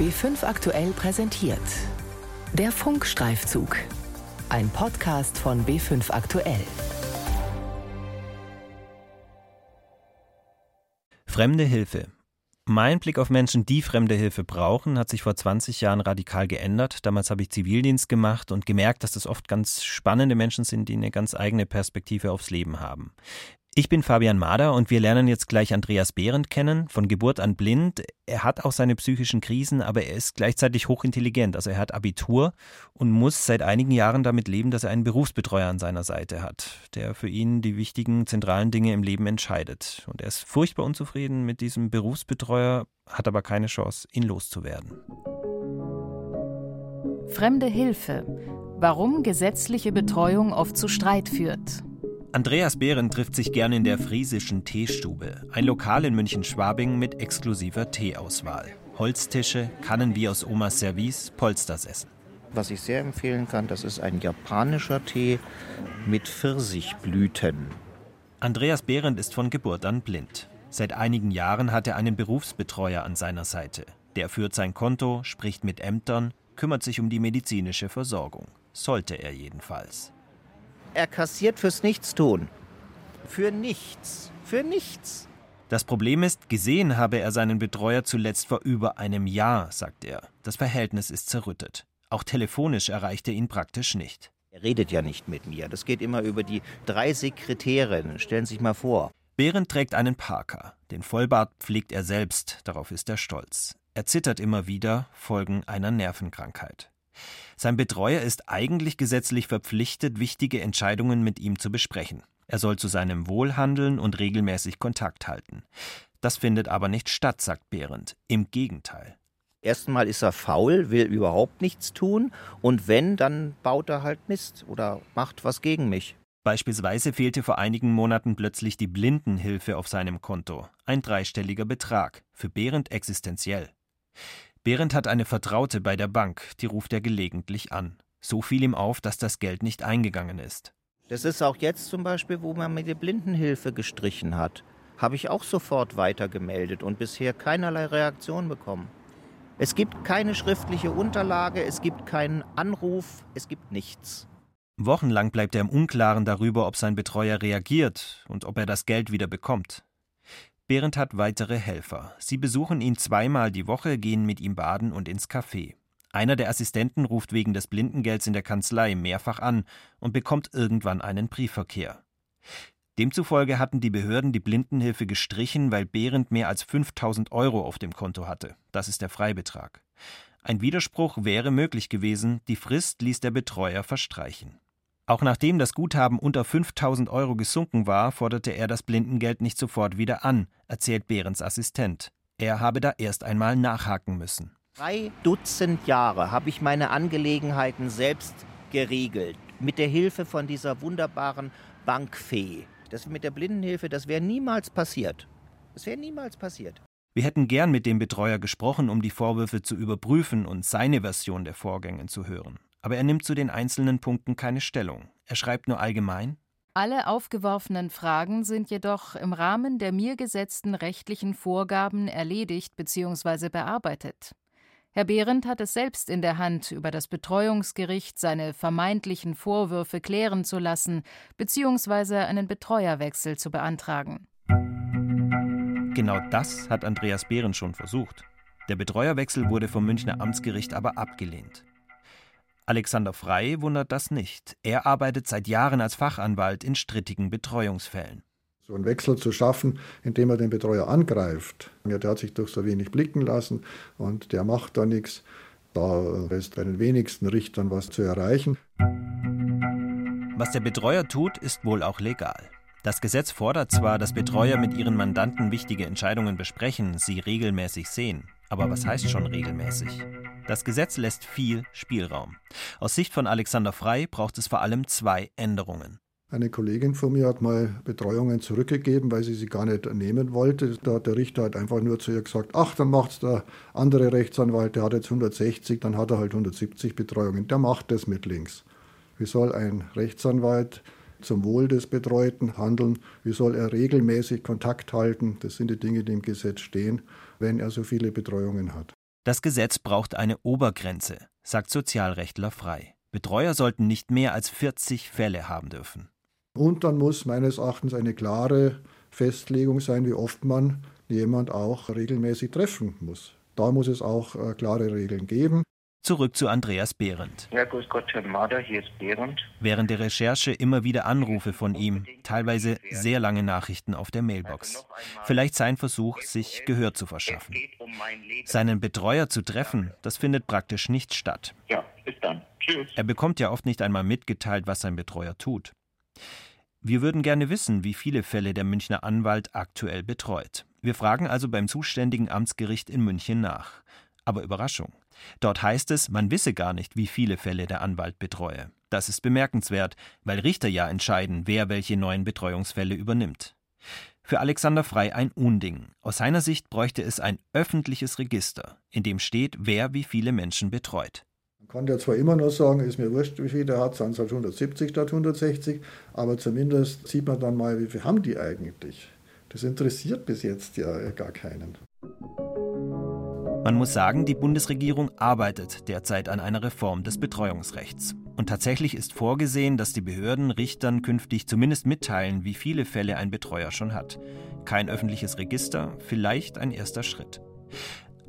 B5 aktuell präsentiert. Der Funkstreifzug. Ein Podcast von B5 aktuell. Fremde Hilfe. Mein Blick auf Menschen, die fremde Hilfe brauchen, hat sich vor 20 Jahren radikal geändert. Damals habe ich Zivildienst gemacht und gemerkt, dass das oft ganz spannende Menschen sind, die eine ganz eigene Perspektive aufs Leben haben. Ich bin Fabian Mader und wir lernen jetzt gleich Andreas Behrendt kennen, von Geburt an blind. Er hat auch seine psychischen Krisen, aber er ist gleichzeitig hochintelligent. Also er hat Abitur und muss seit einigen Jahren damit leben, dass er einen Berufsbetreuer an seiner Seite hat, der für ihn die wichtigen zentralen Dinge im Leben entscheidet. Und er ist furchtbar unzufrieden mit diesem Berufsbetreuer, hat aber keine Chance, ihn loszuwerden. Fremde Hilfe. Warum gesetzliche Betreuung oft zu Streit führt. Andreas Behren trifft sich gerne in der Friesischen Teestube, ein Lokal in München-Schwabing mit exklusiver Teeauswahl. Holztische, Kannen wie aus Omas Service, Polstersessel. Was ich sehr empfehlen kann, das ist ein japanischer Tee mit Pfirsichblüten. Andreas Behrendt ist von Geburt an blind. Seit einigen Jahren hat er einen Berufsbetreuer an seiner Seite. Der führt sein Konto, spricht mit Ämtern, kümmert sich um die medizinische Versorgung. Sollte er jedenfalls. Er kassiert fürs Nichtstun. Für nichts. Für nichts. Das Problem ist, gesehen habe er seinen Betreuer zuletzt vor über einem Jahr, sagt er. Das Verhältnis ist zerrüttet. Auch telefonisch erreicht er ihn praktisch nicht. Er redet ja nicht mit mir. Das geht immer über die drei Sekretärinnen. Stellen Sie sich mal vor. Behrendt trägt einen Parker. Den Vollbart pflegt er selbst. Darauf ist er stolz. Er zittert immer wieder, Folgen einer Nervenkrankheit. Sein Betreuer ist eigentlich gesetzlich verpflichtet, wichtige Entscheidungen mit ihm zu besprechen. Er soll zu seinem Wohl handeln und regelmäßig Kontakt halten. Das findet aber nicht statt, sagt Behrendt. Im Gegenteil. Erstmal ist er faul, will überhaupt nichts tun und wenn, dann baut er halt Mist oder macht was gegen mich. Beispielsweise fehlte vor einigen Monaten plötzlich die Blindenhilfe auf seinem Konto. Ein dreistelliger Betrag, für Behrendt existenziell. Behrendt hat eine Vertraute bei der Bank, die ruft er gelegentlich an. So fiel ihm auf, dass das Geld nicht eingegangen ist. Das ist auch jetzt zum Beispiel, wo man mir die Blindenhilfe gestrichen hat. Habe ich auch sofort weitergemeldet und bisher keinerlei Reaktion bekommen. Es gibt keine schriftliche Unterlage, es gibt keinen Anruf, es gibt nichts. Wochenlang bleibt er im Unklaren darüber, ob sein Betreuer reagiert und ob er das Geld wieder bekommt. Behrendt hat weitere Helfer. Sie besuchen ihn zweimal die Woche, gehen mit ihm baden und ins Café. Einer der Assistenten ruft wegen des Blindengelds in der Kanzlei mehrfach an und bekommt irgendwann einen Briefverkehr. Demzufolge hatten die Behörden die Blindenhilfe gestrichen, weil Behrendt mehr als 5000 Euro auf dem Konto hatte. Das ist der Freibetrag. Ein Widerspruch wäre möglich gewesen, die Frist ließ der Betreuer verstreichen. Auch nachdem das Guthaben unter 5000 Euro gesunken war, forderte er das Blindengeld nicht sofort wieder an, erzählt Behrens Assistent. Er habe da erst einmal nachhaken müssen. Drei Dutzend Jahre habe ich meine Angelegenheiten selbst geregelt. Mit der Hilfe von dieser wunderbaren Bankfee. Das mit der Blindenhilfe, das wäre niemals passiert. Das wäre niemals passiert. Wir hätten gern mit dem Betreuer gesprochen, um die Vorwürfe zu überprüfen und seine Version der Vorgänge zu hören. Aber er nimmt zu den einzelnen Punkten keine Stellung. Er schreibt nur allgemein alle aufgeworfenen Fragen sind jedoch im Rahmen der mir gesetzten rechtlichen Vorgaben erledigt bzw. bearbeitet. Herr Behrendt hat es selbst in der Hand, über das Betreuungsgericht seine vermeintlichen Vorwürfe klären zu lassen bzw. einen Betreuerwechsel zu beantragen. Genau das hat Andreas Behrendt schon versucht. Der Betreuerwechsel wurde vom Münchner Amtsgericht aber abgelehnt. Alexander Frey wundert das nicht. Er arbeitet seit Jahren als Fachanwalt in strittigen Betreuungsfällen. So einen Wechsel zu schaffen, indem er den Betreuer angreift. Ja, der hat sich doch so wenig blicken lassen und der macht da nichts. Da ist bei den wenigsten Richtern was zu erreichen. Was der Betreuer tut, ist wohl auch legal. Das Gesetz fordert zwar, dass Betreuer mit ihren Mandanten wichtige Entscheidungen besprechen, sie regelmäßig sehen. Aber was heißt schon regelmäßig? Das Gesetz lässt viel Spielraum. Aus Sicht von Alexander Frei braucht es vor allem zwei Änderungen. Eine Kollegin von mir hat mal Betreuungen zurückgegeben, weil sie sie gar nicht nehmen wollte. Da hat der Richter halt einfach nur zu ihr gesagt, ach, dann macht es der andere Rechtsanwalt, der hat jetzt 160, dann hat er halt 170 Betreuungen. Der macht das mit links. Wie soll ein Rechtsanwalt zum Wohl des Betreuten handeln? Wie soll er regelmäßig Kontakt halten? Das sind die Dinge, die im Gesetz stehen, wenn er so viele Betreuungen hat. Das Gesetz braucht eine Obergrenze, sagt Sozialrechtler Frei. Betreuer sollten nicht mehr als 40 Fälle haben dürfen. Und dann muss meines Erachtens eine klare Festlegung sein, wie oft man jemand auch regelmäßig treffen muss. Da muss es auch äh, klare Regeln geben. Zurück zu Andreas Behrendt. Ja, grüß Gott, Herr Marder, hier ist Behrendt. Während der Recherche immer wieder Anrufe von ihm, teilweise sehr lange Nachrichten auf der Mailbox. Vielleicht sein Versuch, sich Gehör zu verschaffen. Seinen Betreuer zu treffen, das findet praktisch nicht statt. Ja, bis dann. Tschüss. Er bekommt ja oft nicht einmal mitgeteilt, was sein Betreuer tut. Wir würden gerne wissen, wie viele Fälle der Münchner Anwalt aktuell betreut. Wir fragen also beim zuständigen Amtsgericht in München nach. Aber Überraschung. Dort heißt es, man wisse gar nicht, wie viele Fälle der Anwalt betreue. Das ist bemerkenswert, weil Richter ja entscheiden, wer welche neuen Betreuungsfälle übernimmt. Für Alexander Frei ein Unding. Aus seiner Sicht bräuchte es ein öffentliches Register, in dem steht, wer wie viele Menschen betreut. Man kann ja zwar immer nur sagen, ist mir wurscht, wie viele der hat, sind halt 170 statt 160, aber zumindest sieht man dann mal, wie viele haben die eigentlich. Das interessiert bis jetzt ja gar keinen. Man muss sagen, die Bundesregierung arbeitet derzeit an einer Reform des Betreuungsrechts. Und tatsächlich ist vorgesehen, dass die Behörden Richtern künftig zumindest mitteilen, wie viele Fälle ein Betreuer schon hat. Kein öffentliches Register, vielleicht ein erster Schritt.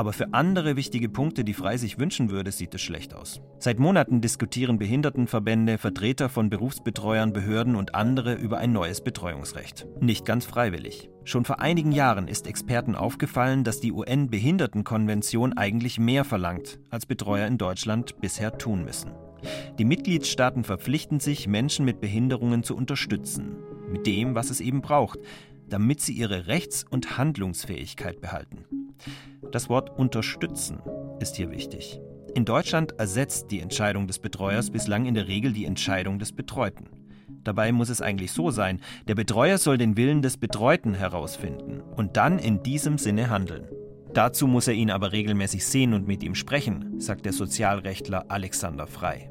Aber für andere wichtige Punkte, die Frei sich wünschen würde, sieht es schlecht aus. Seit Monaten diskutieren Behindertenverbände, Vertreter von Berufsbetreuern, Behörden und andere über ein neues Betreuungsrecht. Nicht ganz freiwillig. Schon vor einigen Jahren ist Experten aufgefallen, dass die UN-Behindertenkonvention eigentlich mehr verlangt, als Betreuer in Deutschland bisher tun müssen. Die Mitgliedstaaten verpflichten sich, Menschen mit Behinderungen zu unterstützen, mit dem, was es eben braucht, damit sie ihre Rechts- und Handlungsfähigkeit behalten. Das Wort unterstützen ist hier wichtig. In Deutschland ersetzt die Entscheidung des Betreuers bislang in der Regel die Entscheidung des Betreuten. Dabei muss es eigentlich so sein, der Betreuer soll den Willen des Betreuten herausfinden und dann in diesem Sinne handeln. Dazu muss er ihn aber regelmäßig sehen und mit ihm sprechen, sagt der Sozialrechtler Alexander Frei.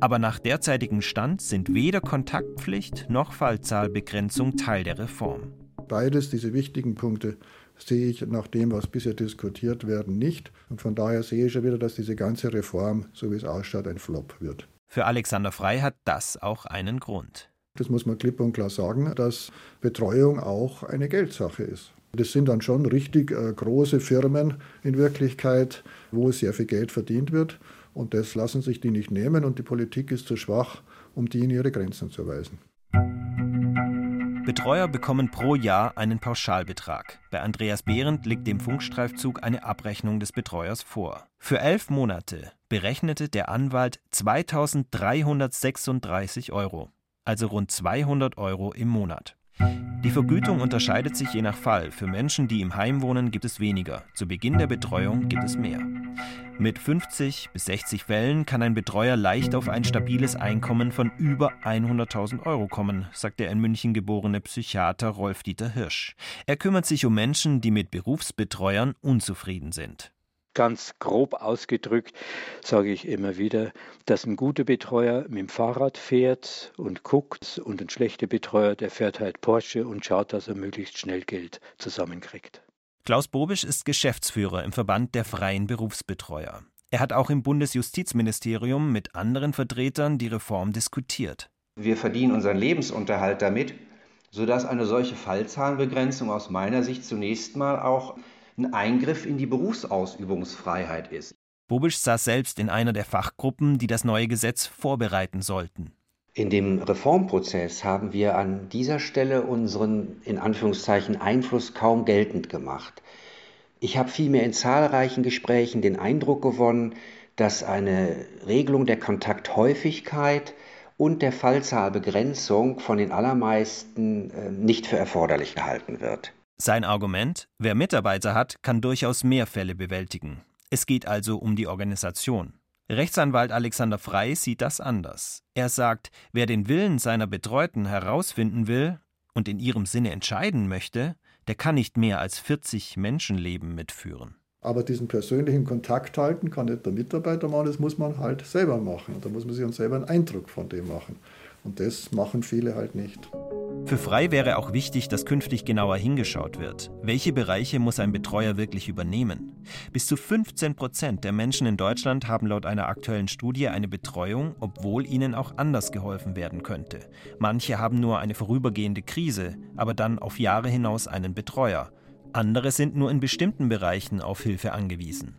Aber nach derzeitigem Stand sind weder Kontaktpflicht noch Fallzahlbegrenzung Teil der Reform. Beides, diese wichtigen Punkte, sehe ich nach dem, was bisher diskutiert werden, nicht. Und von daher sehe ich schon wieder, dass diese ganze Reform, so wie es ausschaut, ein Flop wird. Für Alexander Frei hat das auch einen Grund. Das muss man klipp und klar sagen, dass Betreuung auch eine Geldsache ist. Das sind dann schon richtig äh, große Firmen in Wirklichkeit, wo sehr viel Geld verdient wird. Und das lassen sich die nicht nehmen und die Politik ist zu schwach, um die in ihre Grenzen zu weisen. Betreuer bekommen pro Jahr einen Pauschalbetrag. Bei Andreas Behrendt liegt dem Funkstreifzug eine Abrechnung des Betreuers vor. Für elf Monate berechnete der Anwalt 2336 Euro, also rund 200 Euro im Monat. Die Vergütung unterscheidet sich je nach Fall. Für Menschen, die im Heim wohnen, gibt es weniger. Zu Beginn der Betreuung gibt es mehr. Mit 50 bis 60 Fällen kann ein Betreuer leicht auf ein stabiles Einkommen von über 100.000 Euro kommen, sagt der in München geborene Psychiater Rolf-Dieter Hirsch. Er kümmert sich um Menschen, die mit Berufsbetreuern unzufrieden sind ganz grob ausgedrückt, sage ich immer wieder, dass ein guter Betreuer mit dem Fahrrad fährt und guckt und ein schlechter Betreuer, der fährt halt Porsche und schaut, dass er möglichst schnell Geld zusammenkriegt. Klaus Bobisch ist Geschäftsführer im Verband der freien Berufsbetreuer. Er hat auch im Bundesjustizministerium mit anderen Vertretern die Reform diskutiert. Wir verdienen unseren Lebensunterhalt damit, sodass eine solche Fallzahlenbegrenzung aus meiner Sicht zunächst mal auch ein Eingriff in die Berufsausübungsfreiheit ist. Bobisch saß selbst in einer der Fachgruppen, die das neue Gesetz vorbereiten sollten. In dem Reformprozess haben wir an dieser Stelle unseren in Anführungszeichen Einfluss kaum geltend gemacht. Ich habe vielmehr in zahlreichen Gesprächen den Eindruck gewonnen, dass eine Regelung der Kontakthäufigkeit und der Fallzahlbegrenzung von den allermeisten äh, nicht für erforderlich gehalten wird. Sein Argument, wer Mitarbeiter hat, kann durchaus mehr Fälle bewältigen. Es geht also um die Organisation. Rechtsanwalt Alexander Frei sieht das anders. Er sagt, wer den Willen seiner Betreuten herausfinden will und in ihrem Sinne entscheiden möchte, der kann nicht mehr als 40 Menschenleben mitführen. Aber diesen persönlichen Kontakt halten kann nicht der Mitarbeiter machen, das muss man halt selber machen. Da muss man sich dann selber einen Eindruck von dem machen. Und das machen viele halt nicht. Für Frei wäre auch wichtig, dass künftig genauer hingeschaut wird. Welche Bereiche muss ein Betreuer wirklich übernehmen? Bis zu 15 Prozent der Menschen in Deutschland haben laut einer aktuellen Studie eine Betreuung, obwohl ihnen auch anders geholfen werden könnte. Manche haben nur eine vorübergehende Krise, aber dann auf Jahre hinaus einen Betreuer. Andere sind nur in bestimmten Bereichen auf Hilfe angewiesen.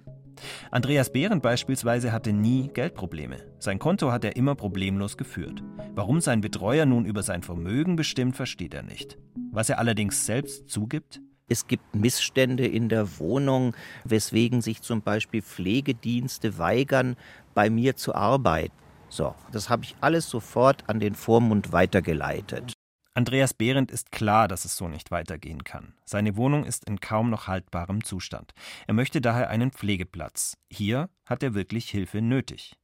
Andreas Behrendt beispielsweise hatte nie Geldprobleme. Sein Konto hat er immer problemlos geführt. Warum sein Betreuer nun über sein Vermögen bestimmt, versteht er nicht. Was er allerdings selbst zugibt? Es gibt Missstände in der Wohnung, weswegen sich zum Beispiel Pflegedienste weigern, bei mir zu arbeiten. So, das habe ich alles sofort an den Vormund weitergeleitet. Andreas Behrendt ist klar, dass es so nicht weitergehen kann. Seine Wohnung ist in kaum noch haltbarem Zustand. Er möchte daher einen Pflegeplatz. Hier hat er wirklich Hilfe nötig.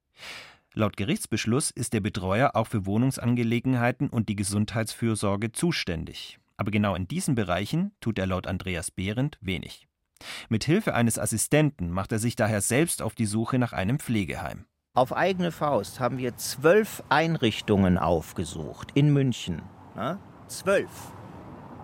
Laut Gerichtsbeschluss ist der Betreuer auch für Wohnungsangelegenheiten und die Gesundheitsfürsorge zuständig. Aber genau in diesen Bereichen tut er laut Andreas Behrendt wenig. Mit Hilfe eines Assistenten macht er sich daher selbst auf die Suche nach einem Pflegeheim. Auf eigene Faust haben wir zwölf Einrichtungen aufgesucht in München. Na? Zwölf.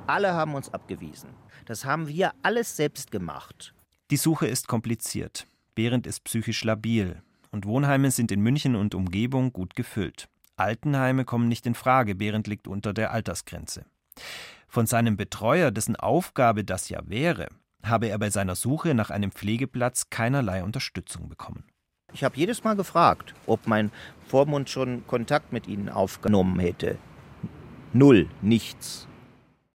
Alle haben uns abgewiesen. Das haben wir alles selbst gemacht. Die Suche ist kompliziert. Behrendt ist psychisch labil. Und Wohnheime sind in München und Umgebung gut gefüllt. Altenheime kommen nicht in Frage. Behrendt liegt unter der Altersgrenze. Von seinem Betreuer, dessen Aufgabe das ja wäre, habe er bei seiner Suche nach einem Pflegeplatz keinerlei Unterstützung bekommen. Ich habe jedes Mal gefragt, ob mein Vormund schon Kontakt mit ihnen aufgenommen hätte. Null, nichts.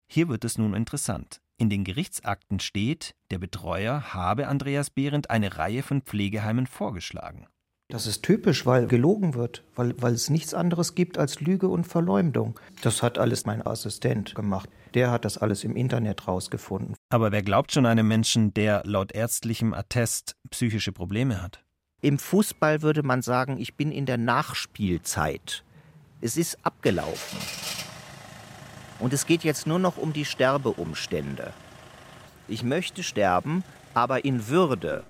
Hier wird es nun interessant. In den Gerichtsakten steht, der Betreuer habe Andreas Behrendt eine Reihe von Pflegeheimen vorgeschlagen. Das ist typisch, weil gelogen wird, weil, weil es nichts anderes gibt als Lüge und Verleumdung. Das hat alles mein Assistent gemacht. Der hat das alles im Internet rausgefunden. Aber wer glaubt schon einem Menschen, der laut ärztlichem Attest psychische Probleme hat? Im Fußball würde man sagen, ich bin in der Nachspielzeit. Es ist abgelaufen. Und es geht jetzt nur noch um die Sterbeumstände. Ich möchte sterben, aber in Würde.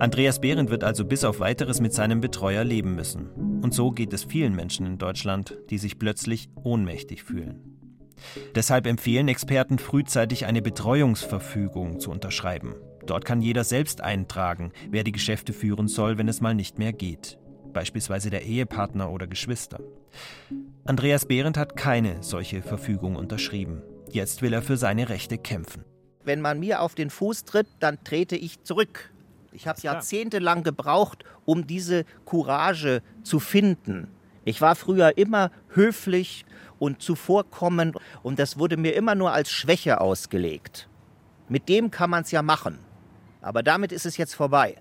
Andreas Behrendt wird also bis auf weiteres mit seinem Betreuer leben müssen. Und so geht es vielen Menschen in Deutschland, die sich plötzlich ohnmächtig fühlen. Deshalb empfehlen Experten frühzeitig eine Betreuungsverfügung zu unterschreiben. Dort kann jeder selbst eintragen, wer die Geschäfte führen soll, wenn es mal nicht mehr geht. Beispielsweise der Ehepartner oder Geschwister. Andreas Behrendt hat keine solche Verfügung unterschrieben. Jetzt will er für seine Rechte kämpfen. Wenn man mir auf den Fuß tritt, dann trete ich zurück. Ich habe jahrzehntelang gebraucht, um diese Courage zu finden. Ich war früher immer höflich und zuvorkommend und das wurde mir immer nur als Schwäche ausgelegt. Mit dem kann man es ja machen. Aber damit ist es jetzt vorbei.